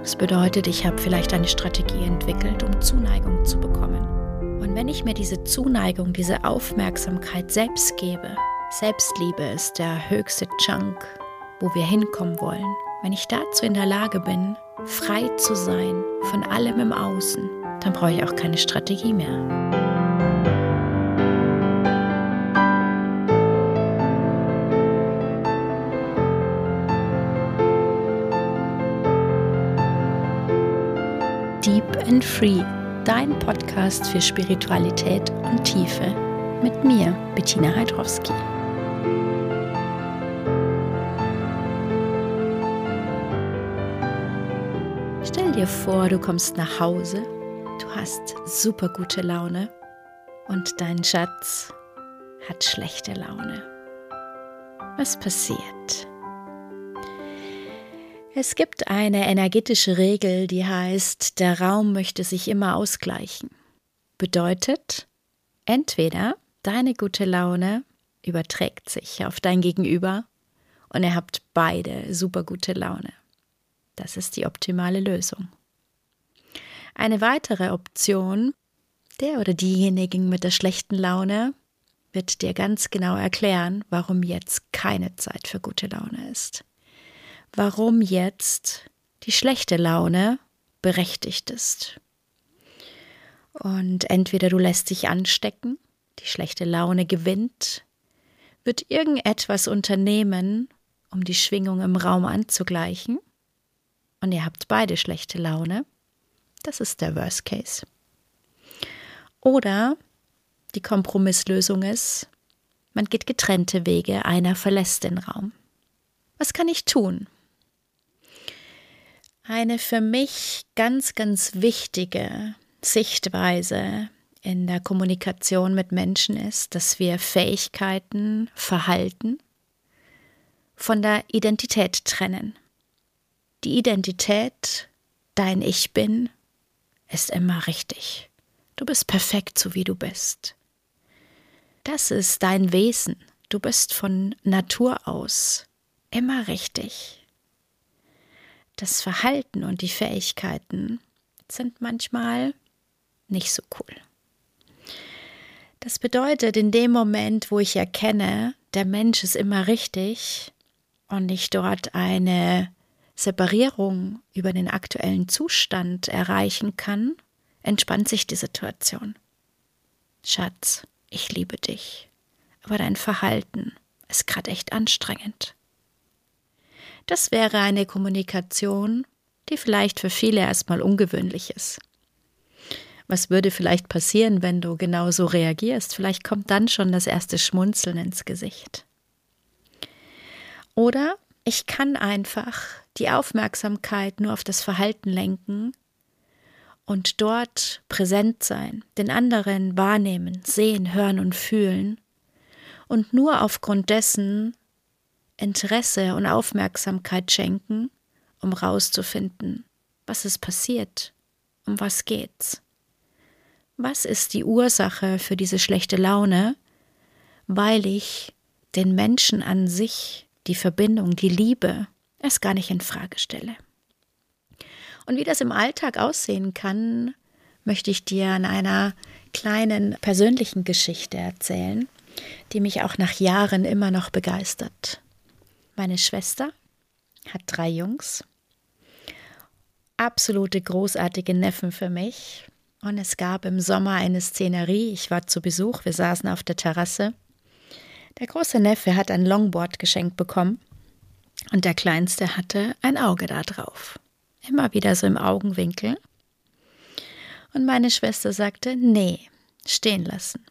Das bedeutet, ich habe vielleicht eine Strategie entwickelt, um Zuneigung zu bekommen. Und wenn ich mir diese Zuneigung, diese Aufmerksamkeit selbst gebe, Selbstliebe ist der höchste Chunk, wo wir hinkommen wollen. Wenn ich dazu in der Lage bin, frei zu sein von allem im Außen, dann brauche ich auch keine Strategie mehr. Deep and Free, dein Podcast für Spiritualität und Tiefe. Mit mir, Bettina Heidrowski. Stell dir vor, du kommst nach Hause, du hast super gute Laune und dein Schatz hat schlechte Laune. Was passiert? Es gibt eine energetische Regel, die heißt, der Raum möchte sich immer ausgleichen. Bedeutet, entweder deine gute Laune überträgt sich auf dein Gegenüber und ihr habt beide super gute Laune. Das ist die optimale Lösung. Eine weitere Option, der oder diejenigen mit der schlechten Laune wird dir ganz genau erklären, warum jetzt keine Zeit für gute Laune ist warum jetzt die schlechte Laune berechtigt ist. Und entweder du lässt dich anstecken, die schlechte Laune gewinnt, wird irgendetwas unternehmen, um die Schwingung im Raum anzugleichen, und ihr habt beide schlechte Laune. Das ist der Worst Case. Oder die Kompromisslösung ist, man geht getrennte Wege, einer verlässt den Raum. Was kann ich tun? Eine für mich ganz, ganz wichtige Sichtweise in der Kommunikation mit Menschen ist, dass wir Fähigkeiten, Verhalten von der Identität trennen. Die Identität, dein Ich bin, ist immer richtig. Du bist perfekt, so wie du bist. Das ist dein Wesen. Du bist von Natur aus immer richtig das Verhalten und die Fähigkeiten sind manchmal nicht so cool. Das bedeutet, in dem Moment, wo ich erkenne, der Mensch ist immer richtig und ich dort eine Separierung über den aktuellen Zustand erreichen kann, entspannt sich die Situation. Schatz, ich liebe dich, aber dein Verhalten ist gerade echt anstrengend. Das wäre eine Kommunikation, die vielleicht für viele erstmal ungewöhnlich ist. Was würde vielleicht passieren, wenn du genauso reagierst? Vielleicht kommt dann schon das erste Schmunzeln ins Gesicht. Oder ich kann einfach die Aufmerksamkeit nur auf das Verhalten lenken und dort präsent sein, den anderen wahrnehmen, sehen, hören und fühlen und nur aufgrund dessen Interesse und Aufmerksamkeit schenken, um rauszufinden, was ist passiert, um was geht's. Was ist die Ursache für diese schlechte Laune? Weil ich den Menschen an sich, die Verbindung, die Liebe, es gar nicht in Frage stelle. Und wie das im Alltag aussehen kann, möchte ich dir an einer kleinen persönlichen Geschichte erzählen, die mich auch nach Jahren immer noch begeistert. Meine Schwester hat drei Jungs, absolute großartige Neffen für mich. Und es gab im Sommer eine Szenerie. Ich war zu Besuch, wir saßen auf der Terrasse. Der große Neffe hat ein Longboard geschenkt bekommen und der kleinste hatte ein Auge da drauf. Immer wieder so im Augenwinkel. Und meine Schwester sagte, nee, stehen lassen.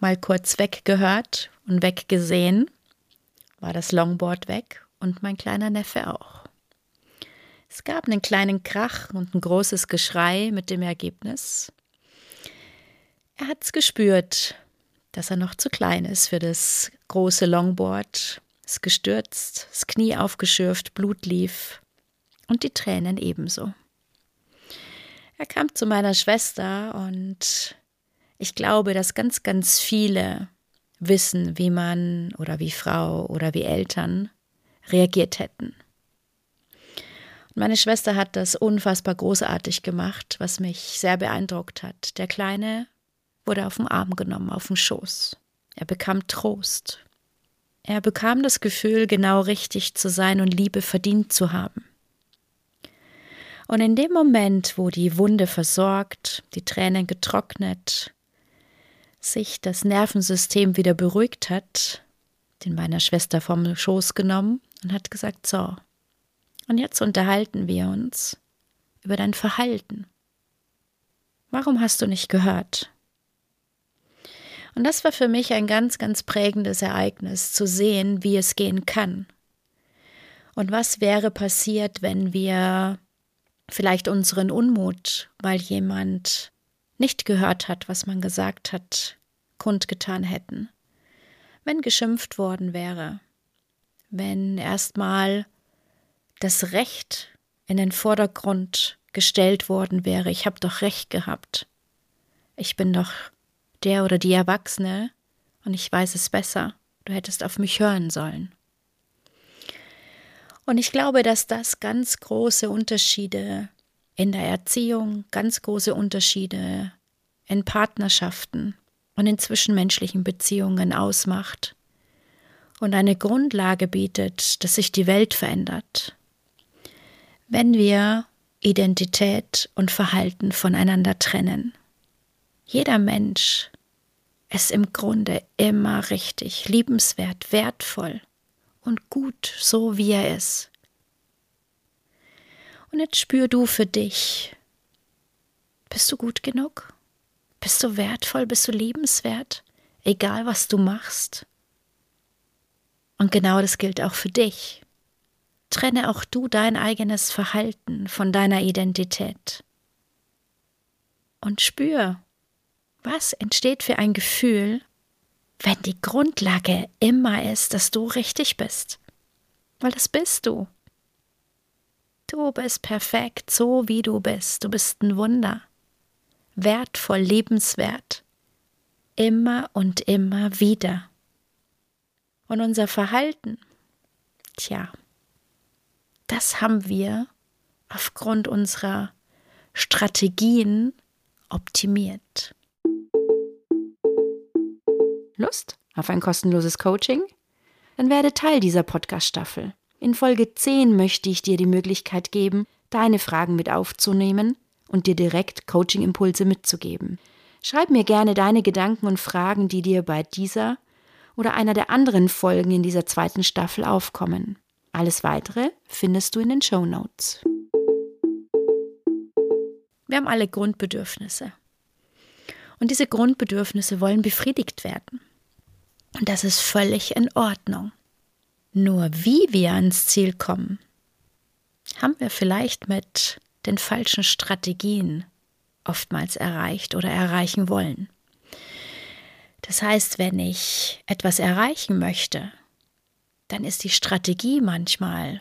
Mal kurz weggehört und weggesehen war das Longboard weg und mein kleiner Neffe auch. Es gab einen kleinen Krach und ein großes Geschrei mit dem Ergebnis. Er hat's gespürt, dass er noch zu klein ist für das große Longboard, ist gestürzt, das Knie aufgeschürft, Blut lief und die Tränen ebenso. Er kam zu meiner Schwester und ich glaube, dass ganz, ganz viele wissen, wie man oder wie Frau oder wie Eltern reagiert hätten. Meine Schwester hat das unfassbar großartig gemacht, was mich sehr beeindruckt hat. Der Kleine wurde auf den Arm genommen, auf den Schoß. Er bekam Trost. Er bekam das Gefühl, genau richtig zu sein und Liebe verdient zu haben. Und in dem Moment, wo die Wunde versorgt, die Tränen getrocknet, sich das Nervensystem wieder beruhigt hat, den meiner Schwester vom Schoß genommen und hat gesagt, so, und jetzt unterhalten wir uns über dein Verhalten. Warum hast du nicht gehört? Und das war für mich ein ganz, ganz prägendes Ereignis, zu sehen, wie es gehen kann. Und was wäre passiert, wenn wir vielleicht unseren Unmut, weil jemand nicht gehört hat, was man gesagt hat, kundgetan hätten. Wenn geschimpft worden wäre, wenn erstmal das Recht in den Vordergrund gestellt worden wäre, ich habe doch recht gehabt. Ich bin doch der oder die Erwachsene und ich weiß es besser. Du hättest auf mich hören sollen. Und ich glaube, dass das ganz große Unterschiede in der Erziehung, ganz große Unterschiede in Partnerschaften und in zwischenmenschlichen Beziehungen ausmacht und eine Grundlage bietet, dass sich die Welt verändert. Wenn wir Identität und Verhalten voneinander trennen. Jeder Mensch ist im Grunde immer richtig, liebenswert, wertvoll und gut, so wie er ist. Und jetzt spür du für dich. Bist du gut genug? Bist du wertvoll? Bist du liebenswert? Egal was du machst. Und genau das gilt auch für dich. Trenne auch du dein eigenes Verhalten von deiner Identität. Und spür, was entsteht für ein Gefühl, wenn die Grundlage immer ist, dass du richtig bist. Weil das bist du. Du bist perfekt, so wie du bist. Du bist ein Wunder. Wertvoll, lebenswert. Immer und immer wieder. Und unser Verhalten, tja, das haben wir aufgrund unserer Strategien optimiert. Lust auf ein kostenloses Coaching? Dann werde Teil dieser Podcast-Staffel. In Folge 10 möchte ich dir die Möglichkeit geben, deine Fragen mit aufzunehmen und dir direkt Coaching-Impulse mitzugeben. Schreib mir gerne deine Gedanken und Fragen, die dir bei dieser oder einer der anderen Folgen in dieser zweiten Staffel aufkommen. Alles weitere findest du in den Show Notes. Wir haben alle Grundbedürfnisse. Und diese Grundbedürfnisse wollen befriedigt werden. Und das ist völlig in Ordnung. Nur wie wir ans Ziel kommen, haben wir vielleicht mit den falschen Strategien oftmals erreicht oder erreichen wollen. Das heißt, wenn ich etwas erreichen möchte, dann ist die Strategie manchmal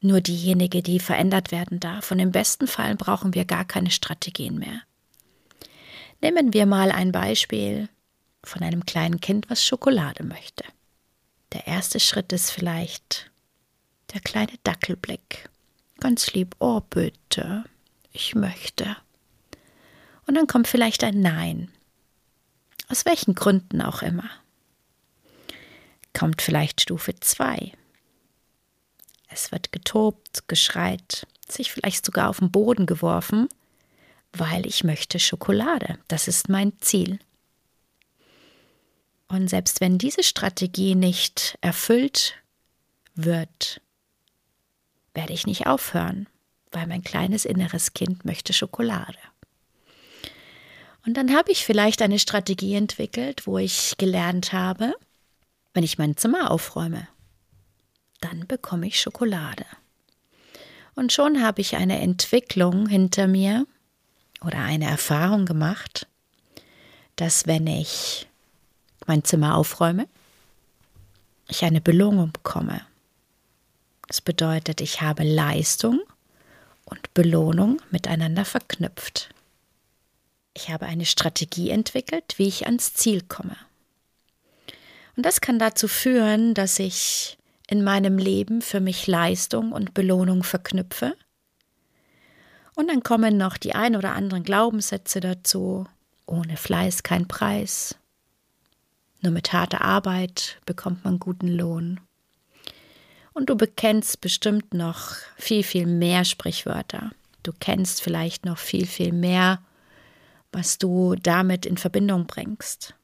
nur diejenige, die verändert werden darf. Und im besten Fall brauchen wir gar keine Strategien mehr. Nehmen wir mal ein Beispiel von einem kleinen Kind, was Schokolade möchte. Der erste Schritt ist vielleicht der kleine Dackelblick. Ganz lieb, oh bitte, ich möchte. Und dann kommt vielleicht ein Nein. Aus welchen Gründen auch immer. Kommt vielleicht Stufe 2. Es wird getobt, geschreit, sich vielleicht sogar auf den Boden geworfen, weil ich möchte Schokolade. Das ist mein Ziel. Und selbst wenn diese Strategie nicht erfüllt wird, werde ich nicht aufhören, weil mein kleines inneres Kind möchte Schokolade. Und dann habe ich vielleicht eine Strategie entwickelt, wo ich gelernt habe, wenn ich mein Zimmer aufräume, dann bekomme ich Schokolade. Und schon habe ich eine Entwicklung hinter mir oder eine Erfahrung gemacht, dass wenn ich mein Zimmer aufräume, ich eine Belohnung bekomme. Das bedeutet, ich habe Leistung und Belohnung miteinander verknüpft. Ich habe eine Strategie entwickelt, wie ich ans Ziel komme. Und das kann dazu führen, dass ich in meinem Leben für mich Leistung und Belohnung verknüpfe, Und dann kommen noch die ein oder anderen Glaubenssätze dazu. Ohne Fleiß kein Preis. Nur mit harter Arbeit bekommt man guten Lohn. Und du bekennst bestimmt noch viel, viel mehr Sprichwörter. Du kennst vielleicht noch viel, viel mehr, was du damit in Verbindung bringst.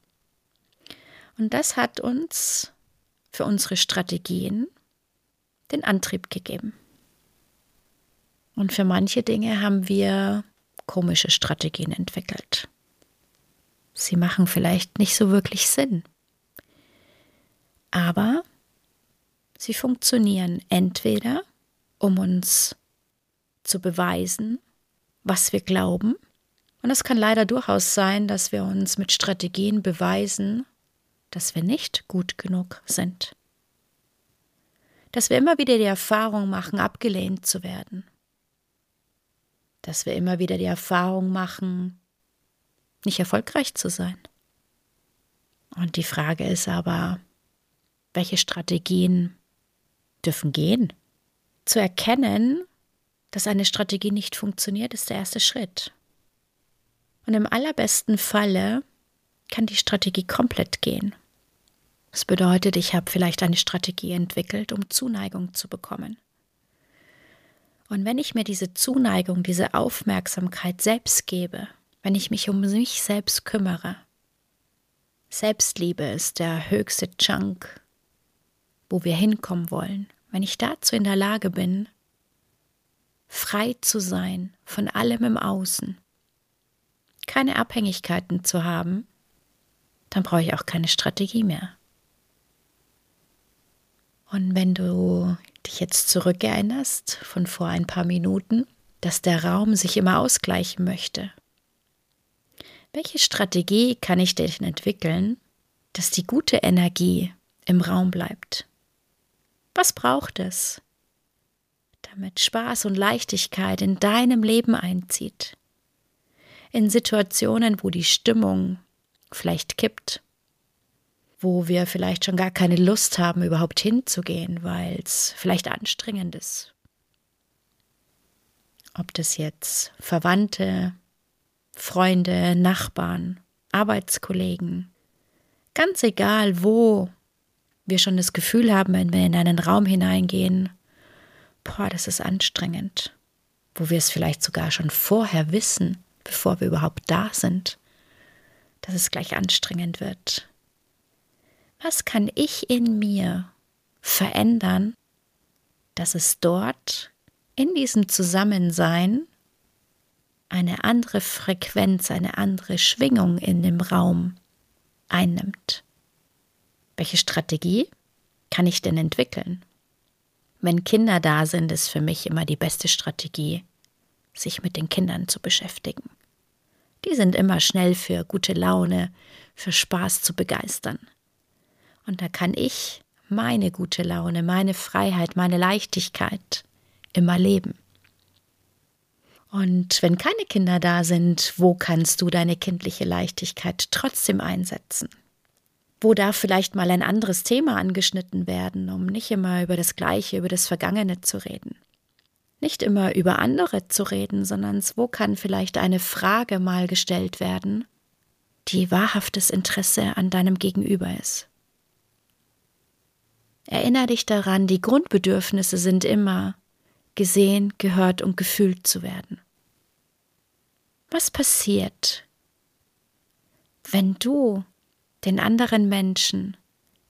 Und das hat uns für unsere Strategien den Antrieb gegeben. Und für manche Dinge haben wir komische Strategien entwickelt. Sie machen vielleicht nicht so wirklich Sinn. Aber sie funktionieren entweder, um uns zu beweisen, was wir glauben. Und es kann leider durchaus sein, dass wir uns mit Strategien beweisen, dass wir nicht gut genug sind. Dass wir immer wieder die Erfahrung machen, abgelehnt zu werden. Dass wir immer wieder die Erfahrung machen, nicht erfolgreich zu sein. Und die Frage ist aber, welche Strategien dürfen gehen? Zu erkennen, dass eine Strategie nicht funktioniert, ist der erste Schritt. Und im allerbesten Falle kann die Strategie komplett gehen. Das bedeutet, ich habe vielleicht eine Strategie entwickelt, um Zuneigung zu bekommen. Und wenn ich mir diese Zuneigung, diese Aufmerksamkeit selbst gebe, wenn ich mich um mich selbst kümmere, Selbstliebe ist der höchste Chunk, wo wir hinkommen wollen. Wenn ich dazu in der Lage bin, frei zu sein von allem im Außen, keine Abhängigkeiten zu haben, dann brauche ich auch keine Strategie mehr. Und wenn du dich jetzt zurückerinnerst von vor ein paar Minuten, dass der Raum sich immer ausgleichen möchte, welche Strategie kann ich denn entwickeln, dass die gute Energie im Raum bleibt? Was braucht es, damit Spaß und Leichtigkeit in deinem Leben einzieht? In Situationen, wo die Stimmung vielleicht kippt, wo wir vielleicht schon gar keine Lust haben, überhaupt hinzugehen, weil es vielleicht anstrengend ist. Ob das jetzt Verwandte, Freunde, Nachbarn, Arbeitskollegen, ganz egal wo wir schon das Gefühl haben, wenn wir in einen Raum hineingehen, boah, das ist anstrengend, wo wir es vielleicht sogar schon vorher wissen, bevor wir überhaupt da sind, dass es gleich anstrengend wird. Was kann ich in mir verändern, dass es dort in diesem Zusammensein eine andere Frequenz, eine andere Schwingung in dem Raum einnimmt? Welche Strategie kann ich denn entwickeln? Wenn Kinder da sind, ist für mich immer die beste Strategie, sich mit den Kindern zu beschäftigen. Die sind immer schnell für gute Laune, für Spaß zu begeistern. Und da kann ich meine gute Laune, meine Freiheit, meine Leichtigkeit immer leben. Und wenn keine Kinder da sind, wo kannst du deine kindliche Leichtigkeit trotzdem einsetzen? Wo darf vielleicht mal ein anderes Thema angeschnitten werden, um nicht immer über das Gleiche, über das Vergangene zu reden? Nicht immer über andere zu reden, sondern wo kann vielleicht eine Frage mal gestellt werden, die wahrhaftes Interesse an deinem Gegenüber ist. Erinner dich daran, die Grundbedürfnisse sind immer gesehen, gehört und gefühlt zu werden. Was passiert, wenn du den anderen Menschen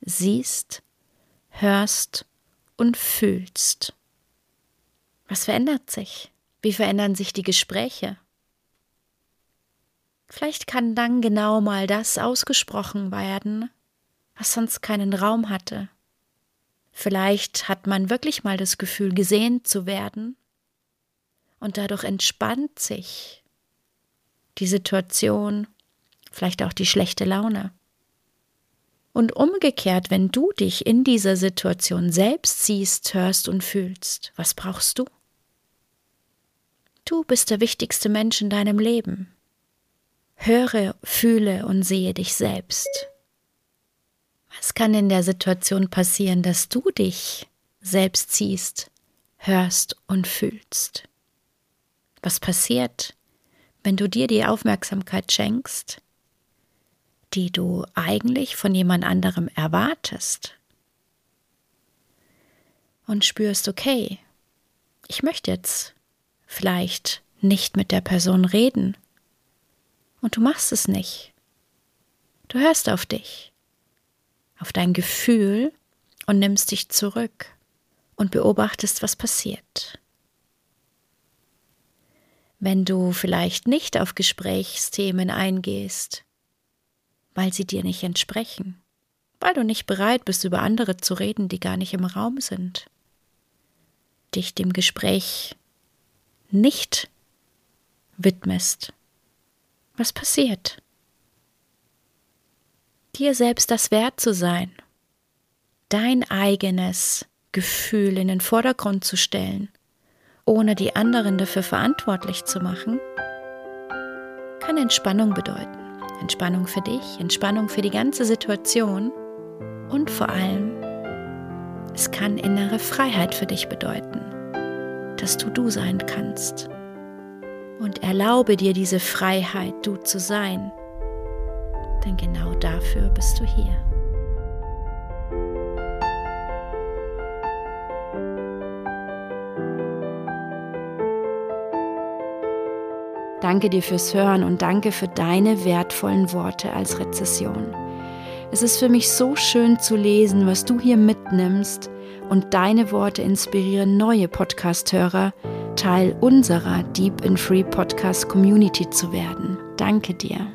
siehst, hörst und fühlst. Was verändert sich? Wie verändern sich die Gespräche? Vielleicht kann dann genau mal das ausgesprochen werden, was sonst keinen Raum hatte. Vielleicht hat man wirklich mal das Gefühl, gesehen zu werden, und dadurch entspannt sich die Situation, vielleicht auch die schlechte Laune. Und umgekehrt, wenn du dich in dieser Situation selbst siehst, hörst und fühlst, was brauchst du? Du bist der wichtigste Mensch in deinem Leben. Höre, fühle und sehe dich selbst. Was kann in der Situation passieren, dass du dich selbst siehst, hörst und fühlst? Was passiert, wenn du dir die Aufmerksamkeit schenkst, die du eigentlich von jemand anderem erwartest? Und spürst, okay, ich möchte jetzt vielleicht nicht mit der Person reden. Und du machst es nicht. Du hörst auf dich, auf dein Gefühl und nimmst dich zurück und beobachtest, was passiert. Wenn du vielleicht nicht auf Gesprächsthemen eingehst, weil sie dir nicht entsprechen, weil du nicht bereit bist, über andere zu reden, die gar nicht im Raum sind, dich dem Gespräch nicht widmest, was passiert? Dir selbst das wert zu sein, dein eigenes Gefühl in den Vordergrund zu stellen, ohne die anderen dafür verantwortlich zu machen, kann Entspannung bedeuten. Entspannung für dich, Entspannung für die ganze Situation und vor allem, es kann innere Freiheit für dich bedeuten, dass du du sein kannst. Und erlaube dir diese Freiheit, du zu sein, denn genau dafür bist du hier. Danke dir fürs Hören und danke für deine wertvollen Worte als Rezession. Es ist für mich so schön zu lesen, was du hier mitnimmst und deine Worte inspirieren neue Podcast-Hörer, Teil unserer Deep in Free Podcast Community zu werden. Danke dir.